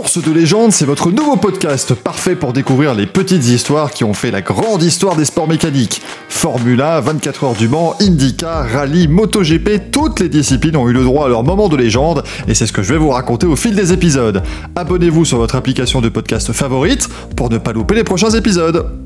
Course de légende, c'est votre nouveau podcast parfait pour découvrir les petites histoires qui ont fait la grande histoire des sports mécaniques. Formula, 24 heures du Mans, IndyCar, Rallye, MotoGP, toutes les disciplines ont eu le droit à leur moment de légende et c'est ce que je vais vous raconter au fil des épisodes. Abonnez-vous sur votre application de podcast favorite pour ne pas louper les prochains épisodes.